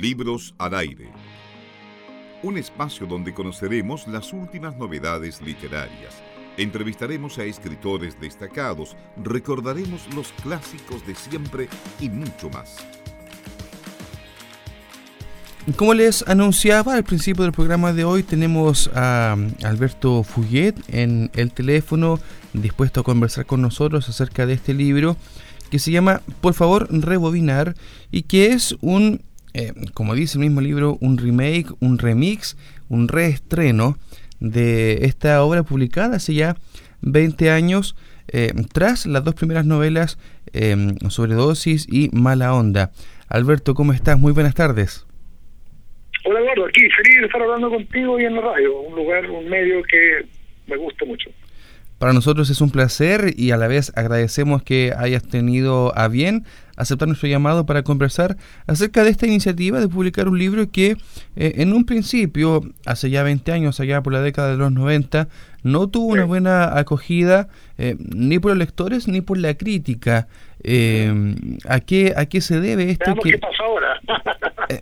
Libros al aire. Un espacio donde conoceremos las últimas novedades literarias. Entrevistaremos a escritores destacados, recordaremos los clásicos de siempre y mucho más. Como les anunciaba al principio del programa de hoy, tenemos a Alberto Fuyet en el teléfono, dispuesto a conversar con nosotros acerca de este libro que se llama Por favor rebobinar y que es un, eh, como dice el mismo libro, un remake, un remix, un reestreno de esta obra publicada hace ya 20 años eh, tras las dos primeras novelas eh, Sobredosis y Mala Onda. Alberto, ¿cómo estás? Muy buenas tardes. Hola Eduardo, aquí feliz de estar hablando contigo y en la radio, un lugar, un medio que me gusta mucho. Para nosotros es un placer y a la vez agradecemos que hayas tenido a bien aceptar nuestro llamado para conversar acerca de esta iniciativa de publicar un libro que eh, en un principio, hace ya 20 años, allá por la década de los 90, no tuvo una buena acogida eh, ni por los lectores ni por la crítica. Eh, ¿a, qué, ¿A qué se debe esto? Que, qué pasa ahora.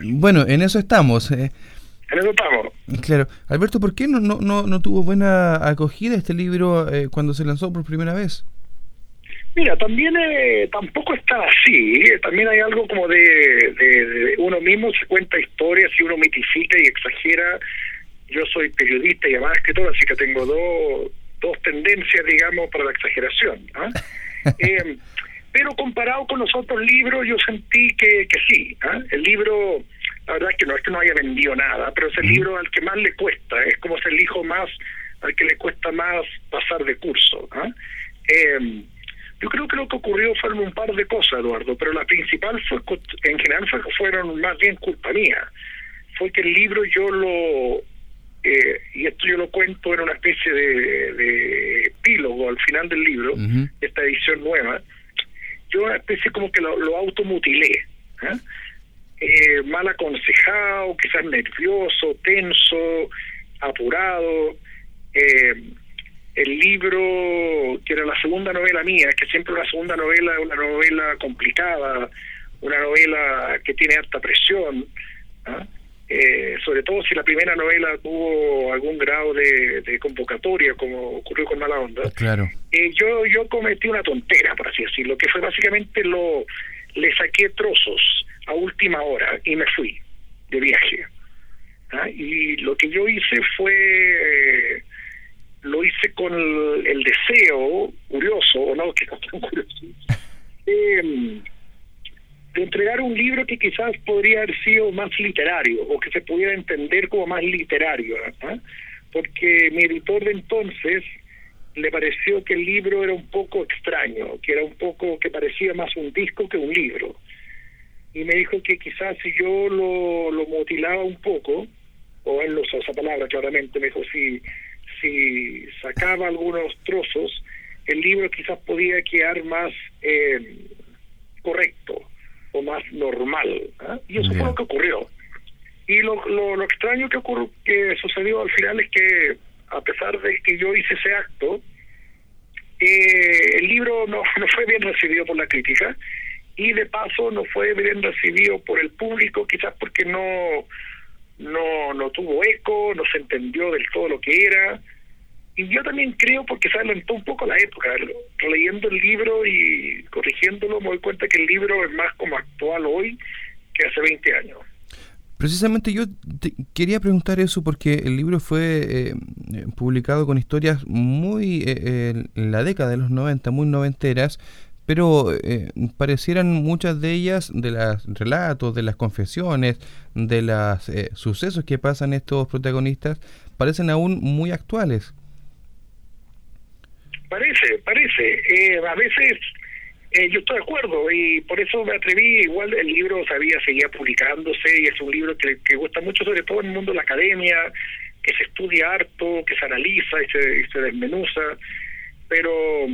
bueno, en eso estamos. En Claro. Alberto, ¿por qué no, no, no, tuvo buena acogida este libro eh, cuando se lanzó por primera vez? Mira, también eh, tampoco está así. Eh, también hay algo como de, de, uno mismo se cuenta historias y uno mitifica y exagera. Yo soy periodista y además escritor, así que tengo dos, dos tendencias, digamos, para la exageración. ¿ah? pero comparado con los otros libros, yo sentí que, que sí. ¿ah? El libro la verdad es que no es que no haya vendido nada, pero es el libro al que más le cuesta, es como ser el hijo más al que le cuesta más pasar de curso. ¿ah? Eh, yo creo que lo que ocurrió fueron un par de cosas, Eduardo, pero la principal fue, en general fue, fueron más bien culpa mía. Fue que el libro yo lo, eh, y esto yo lo cuento en una especie de, epílogo al final del libro, esta edición nueva, yo una especie como que lo, lo automutilé. ¿eh? Eh, mal aconsejado, quizás nervioso, tenso, apurado. Eh, el libro, que era la segunda novela mía, que siempre una segunda novela es una novela complicada, una novela que tiene alta presión, ¿ah? eh, sobre todo si la primera novela tuvo algún grado de, convocatoria, como ocurrió con Mala Onda. Claro. Eh, yo, yo cometí una tontera, por así decirlo, que fue básicamente lo le saqué trozos a última hora y me fui de viaje. ¿ah? Y lo que yo hice fue, eh, lo hice con el, deseo, curioso, o no, que no tan curioso, em, de entregar un libro que quizás podría haber sido más literario o que se pudiera entender como más literario. ¿ah? Porque mi editor de entonces le pareció que el libro era un poco extraño, que era un poco, que parecía más un disco que un libro. Y me dijo que quizás si yo lo, lo mutilaba un poco, o él lo usó esa palabra claramente, me dijo si, si sacaba algunos trozos, el libro quizás podía quedar más eh, correcto o más normal. ¿ah? Y eso fue lo que ocurrió. Y lo, lo, lo extraño que, ocurrió, que sucedió al final es que a pesar de que yo hice ese acto, eh, el libro no, no fue bien recibido por la crítica y de paso no fue bien recibido por el público, quizás porque no, no, no tuvo eco, no se entendió del todo lo que era. Y yo también creo, porque se adelantó un poco la época, leyendo el libro y corrigiéndolo, me doy cuenta que el libro es más como actual hoy que hace 20 años. Precisamente yo quería preguntar eso porque el libro fue eh, publicado con historias muy eh, en la década de los 90, muy noventeras, pero eh, parecieran muchas de ellas, de los relatos, de las confesiones, de los sucesos que pasan estos protagonistas, parecen aún muy actuales. Parece, parece. a veces eh, yo estoy de acuerdo y por eso me atreví, igual el libro sabía, seguía publicándose y es un libro que, gusta mucho sobre todo en el mundo de la academia, que se estudia harto, que se analiza y se, se desmenuza, pero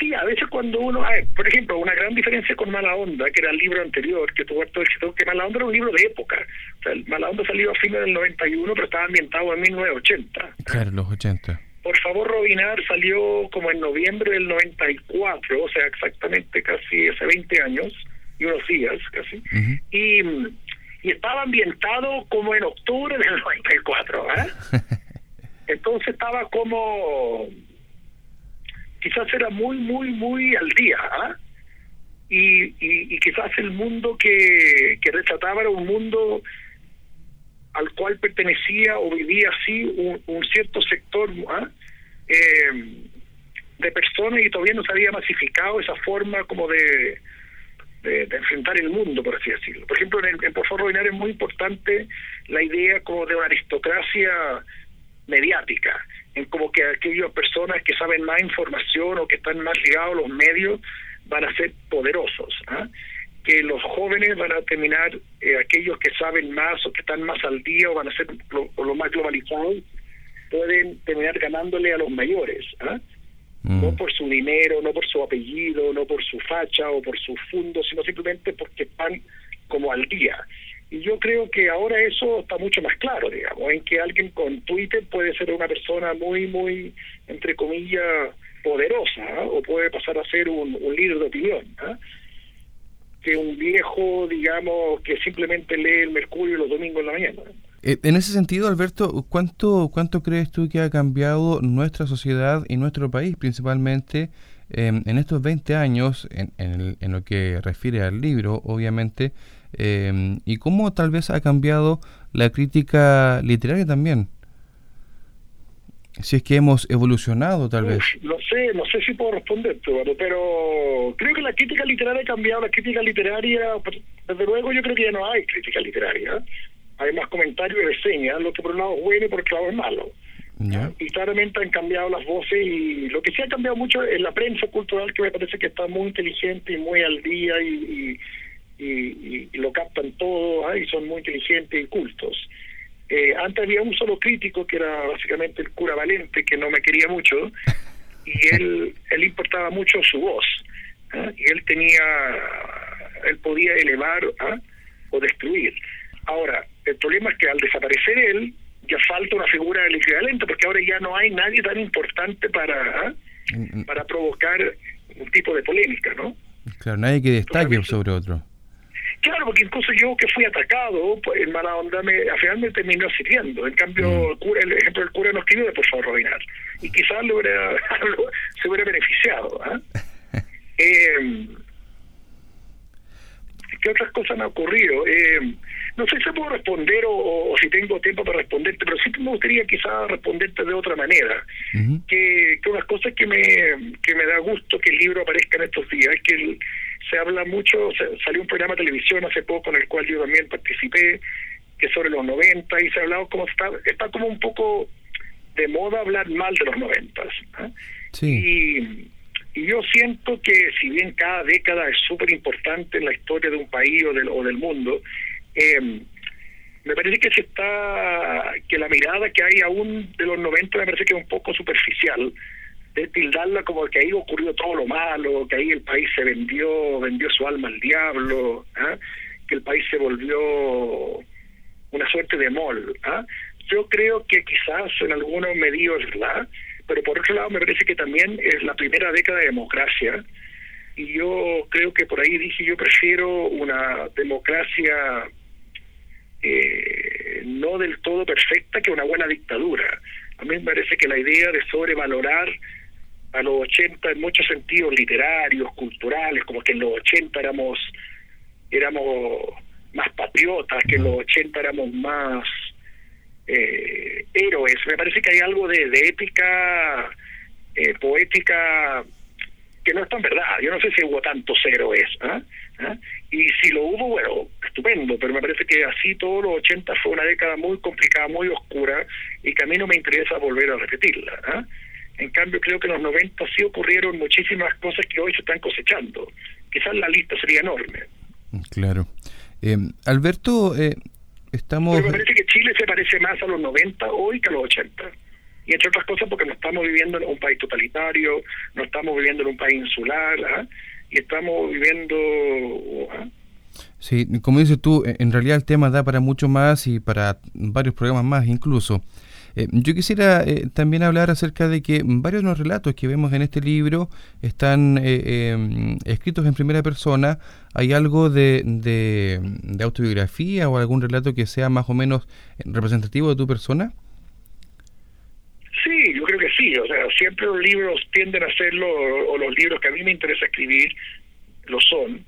sí, a veces cuando uno, por ejemplo, una gran diferencia con Mala Onda, que era el libro anterior, que tuvo harto éxito, que Mala Onda era un libro de época. O sea, Mala Onda salió a fines del 91, pero estaba ambientado en 1980. Claro, los 80. Por favor, Robinar salió como en noviembre del 94, o sea, exactamente casi hace 20 años. y unos días casi. y, y estaba ambientado como en octubre del 94. ¿eh? Entonces estaba como, quizás era muy, muy, muy al día. ¿ah? Y, quizás el mundo que, que retrataba era un mundo al cual pertenecía o vivía así un, cierto sector ¿ah? eh, de personas y todavía no se había masificado esa forma como de, de, enfrentar el mundo, por así decirlo. Por ejemplo, en, en Por favor es muy importante la idea como de una aristocracia mediática, en como que aquellas personas que saben más información o que están más ligados a los medios van a ser poderosos. ¿ah? que los jóvenes van a terminar, eh, aquellos que saben más o que están más al día o van a ser lo, más globalizados, pueden terminar ganándole a los mayores. ¿ah? No mm. por su dinero, no por su apellido, no por su facha o por su fondo, sino simplemente porque están como al día. Y yo creo que ahora eso está mucho más claro, digamos, en que alguien con Twitter puede ser una persona muy, muy, entre comillas, poderosa, ¿ah? o puede pasar a ser un, líder de opinión. ¿ah? que un viejo, digamos, que simplemente lee el Mercurio los domingos en la mañana. Eh, en ese sentido, Alberto, ¿cuánto, ¿cuánto crees tú que ha cambiado nuestra sociedad y nuestro país, principalmente em, en estos 20 años, en, en, lo que refiere al libro, obviamente, em, y cómo tal vez ha cambiado la crítica literaria también? si es que hemos evolucionado tal vez. No sé, no sé si puedo responder, pero creo que la crítica literaria ha cambiado, la crítica literaria, desde luego yo creo que ya no hay crítica literaria, hay más comentarios y reseñas, lo que por un lado es bueno y por otro lado es malo. Y claramente han cambiado las voces y lo que sí ha cambiado mucho es la prensa cultural que me parece que está muy inteligente y muy al día y, y, y, lo captan todo ¿ah? y son muy inteligentes y cultos. Eh, antes había un solo crítico que era básicamente el cura Valente, que no me quería mucho, y él, él importaba mucho su voz. ¿ah? Y él tenía, él podía elevar ¿ah? o destruir. Ahora, el problema es que al desaparecer él, ya falta una figura del equivalente, porque ahora ya no hay nadie tan importante para, ¿ah? mm, mm. para provocar un tipo de polémica, ¿no? Claro, nadie que destaque sobre otro. Claro, porque incluso yo que fui atacado pues, en mala onda, me, al final me terminó sirviendo. En cambio, mm. el, cura, el ejemplo del cura no escribió por favor Robinar. Y quizás lo hubiera, se hubiera beneficiado. ¿ah? eh, ¿Qué otras cosas han ocurrido? Eh, no sé si puedo responder o, si tengo tiempo para responderte, pero sí me gustaría quizás responderte de otra manera. que, que unas cosas que me, que me da gusto que el libro aparezca en estos días es que el, se habla mucho, salió un programa de televisión hace poco en el cual yo también participé, que es sobre los 90, y se ha hablado como está, está como un poco de moda hablar mal de los 90. ¿ah? Y, y yo siento que si bien cada década es súper importante en la historia de un país o del, o del mundo, eh, me parece que se está que la mirada que hay aún de los 90 me parece que es un poco superficial de tildarla como que ahí ocurrió todo lo malo, que ahí el país se vendió, vendió su alma al diablo, ¿ah? que el país se volvió una suerte de mol. ¿ah? Yo creo que quizás en algunos medios verdad, pero por otro lado me parece que también es la primera década de democracia y yo creo que por ahí dije yo prefiero una democracia eh, no del todo perfecta que una buena dictadura. A mí me parece que la idea de sobrevalorar a los 80 en muchos sentidos literarios, culturales, como que en los 80 éramos éramos más patriotas, que en los 80 éramos más eh, héroes. Me parece que hay algo de, de épica eh, poética que no es tan verdad. Yo no sé si hubo tantos héroes. ¿ah? ¿Ah? Y si lo hubo, bueno, estupendo, pero me parece que así todos los 80 fue una década muy complicada, muy oscura, y que a mí no me interesa volver a repetirla. ¿ah? En cambio, creo que en los 90 sí ocurrieron muchísimas cosas que hoy se están cosechando. Quizás la lista sería enorme. Claro. Eh, Alberto, eh, estamos... Pero me parece que Chile se parece más a los 90 hoy que a los 80. Y entre otras cosas porque no estamos viviendo en un país totalitario, no estamos viviendo en un país insular, ¿ah? y estamos viviendo... ¿ah? Sí, como dices tú, en realidad el tema da para mucho más y para varios programas más incluso. Eh, yo quisiera eh, también hablar acerca de que varios de los relatos que vemos en este libro están eh, em, escritos en primera persona. ¿Hay algo de, de, autobiografía o algún relato que sea más o menos representativo de tu persona? Sí, yo creo que sí. O sea, siempre los libros tienden a serlo, o los libros que a mí me interesa escribir lo son.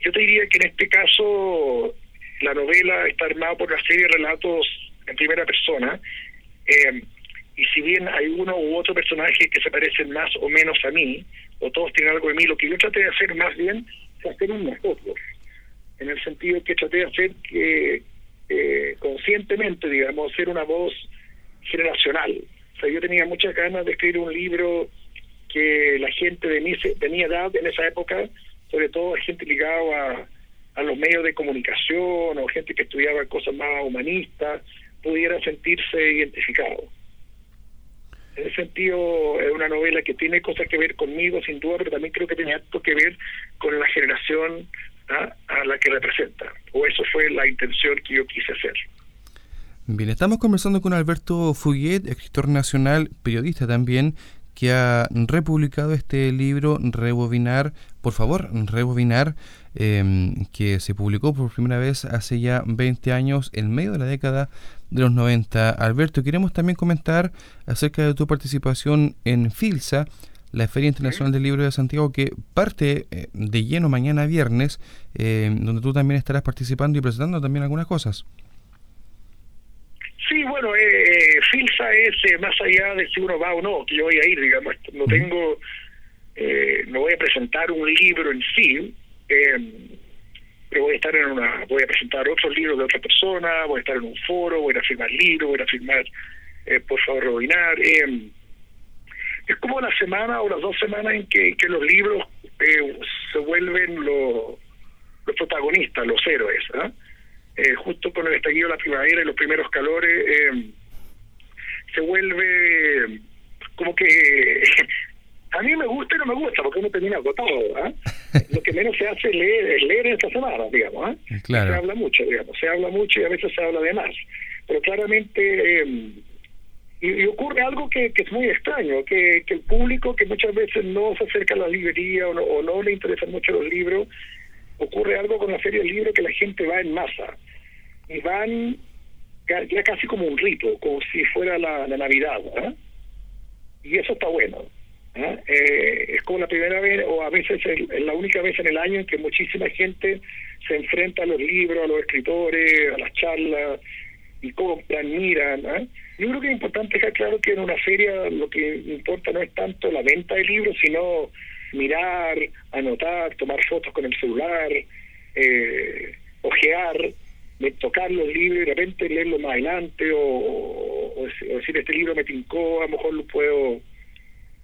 Yo te diría que en este caso la novela está armada por una serie de relatos en primera persona. Eh, y si bien hay uno u otro personaje que se parecen más o menos a mí, o todos tienen algo de mí, lo que yo traté de hacer más bien es hacer un nosotros, en el sentido que traté de hacer que eh, conscientemente, digamos, ser una voz generacional. O sea, yo tenía muchas ganas de escribir un libro que la gente de mi, de mi edad en esa época, sobre todo gente ligada a los medios de comunicación o gente que estudiaba cosas más humanistas, pudiera sentirse identificado. En ese sentido, es una novela que tiene cosas que ver conmigo, sin duda, pero también creo que tiene algo que ver con la generación ¿ah? a la que representa. O eso fue la intención que yo quise hacer. Bien, estamos conversando con Alberto Fuguet, escritor nacional, periodista también, que ha republicado este libro Rebobinar, por favor, Rebobinar, em, que se publicó por primera vez hace ya 20 años, en medio de la década de los 90. Alberto, queremos también comentar acerca de tu participación en FILSA, la Feria Internacional del Libro de Santiago, que parte eh, de lleno mañana viernes, em, donde tú también estarás participando y presentando también algunas cosas. Sí, bueno, eh, Filsa es eh, más allá de si uno va o no, que yo voy a ir, digamos, no tengo, eh, no voy a presentar un libro en sí, eh, pero voy a estar en una, voy a presentar otros libros de otra persona, voy a estar en un foro, voy a firmar libros, voy a firmar, eh, por favor, Robinar. Eh, es como la semana o las dos semanas en que, que los libros eh, se vuelven los, los protagonistas, los héroes, ¿ah? eh, justo con el estallido de la primavera y los primeros calores, eh, se vuelve como que a mí me gusta y no me gusta porque uno termina agotado. ¿eh? Lo que menos se hace leer, es leer en esta semana, digamos. ¿eh? Se habla mucho, digamos, se habla mucho y a veces se habla de más. Pero claramente, eh, y, ocurre algo que, que, es muy extraño, que, que el público que muchas veces no se acerca a la librería o no, o no le interesan mucho los libros, ocurre algo con la feria del libro que la gente va en masa y van ya casi como un rito, como si fuera la, la Navidad. ¿eh? Y eso está bueno. ¿Eh? Eh, es como la primera vez, o a veces es la única vez en el año en que muchísima gente se enfrenta a los libros, a los escritores, a las charlas, y compran, miran. ¿eh? Yo creo que es importante dejar claro que en una feria lo que importa no es tanto la venta de libros, sino mirar, anotar, tomar fotos con el celular, eh, ojear, tocar los libros y de repente leerlo más adelante o, o, decir este libro me tincó, a lo mejor lo puedo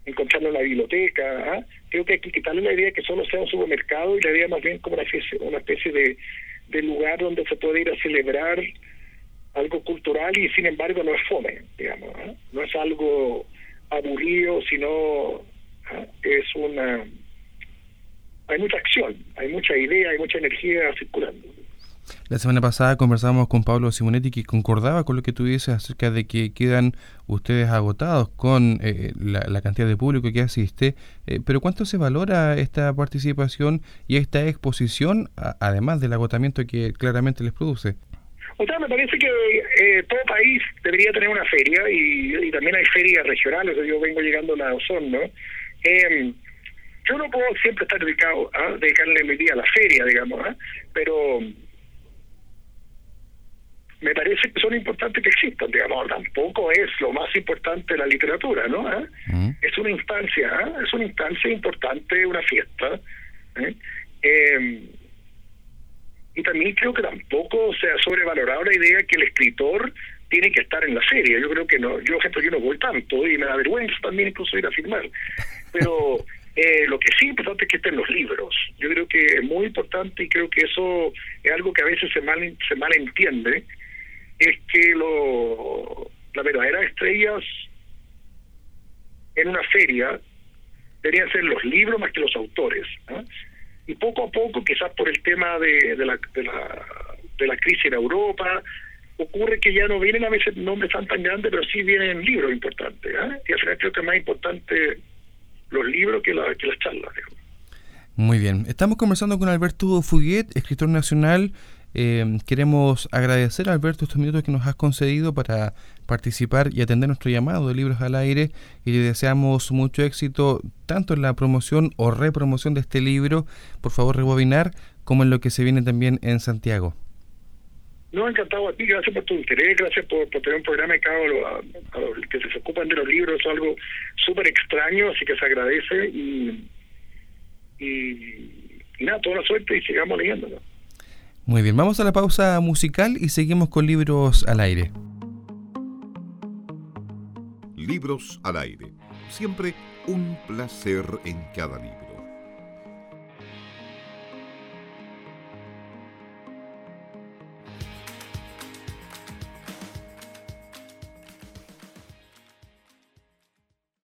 encontrarlo en la biblioteca. ¿ah? Creo que hay que quitarle la idea que solo sea un supermercado y la idea más bien como una especie, una especie de, de lugar donde se puede ir a celebrar algo cultural y sin embargo no es fome, digamos, no es algo aburrido, sino es una... Hay mucha acción, hay mucha idea, hay mucha energía circulando. La semana pasada conversábamos con Pablo Simonetti que concordaba con lo que tú dices acerca de que quedan ustedes agotados con eh, la, cantidad de público que asiste, eh, pero ¿cuánto se valora esta participación y esta exposición, además del agotamiento que claramente les produce? O sea, me parece que eh, todo país debería tener una feria y, también hay ferias regionales, yo vengo llegando a la ¿no? Em, yo no puedo siempre estar dedicado a dedicarle mi día a la feria, digamos, ¿ah? pero me parece que son importantes que existan, digamos, tampoco es lo más importante de la literatura, ¿no? ¿Eh? Mm. Es una instancia, ¿eh? es una instancia importante, una fiesta. ¿eh? Em, y también creo que tampoco se ha sobrevalorado la idea que el escritor tiene que estar en la serie. Yo creo que no, yo ejemplo, yo no voy tanto y me da vergüenza también incluso ir a firmar. Pero eh, lo que sí es importante es que estén los libros. Yo creo que es muy importante y creo que eso es algo que a veces se mal se malentiende es que lo, las verdaderas estrellas en una feria deberían ser los libros más que los autores. Y poco a poco, quizás por el tema de, de, la, de, la, de la crisis en Europa, ocurre que ya no vienen a veces nombres tan tan grandes, pero sí vienen libros importantes. ¿eh? Y al final creo que es más importante los libros que, la, que las charlas. Muy bien. Estamos conversando con Alberto Fuguet, escritor nacional. Eh, queremos agradecer, Alberto, estos minutos que nos has concedido para participar y atender nuestro llamado de Libros al Aire y le deseamos mucho éxito tanto en la promoción o repromoción de este libro, por favor rebobinar, como en lo que se viene también en Santiago. No, encantado a ti, gracias por tu interés, gracias por, tener un programa que a, a, los que se ocupan de los libros, es algo súper extraño, así que se agradece y, y, nada, toda la suerte y sigamos leyéndolo. Muy bien, vamos a la pausa musical y seguimos con libros al aire. Libros al aire, siempre un placer en cada libro.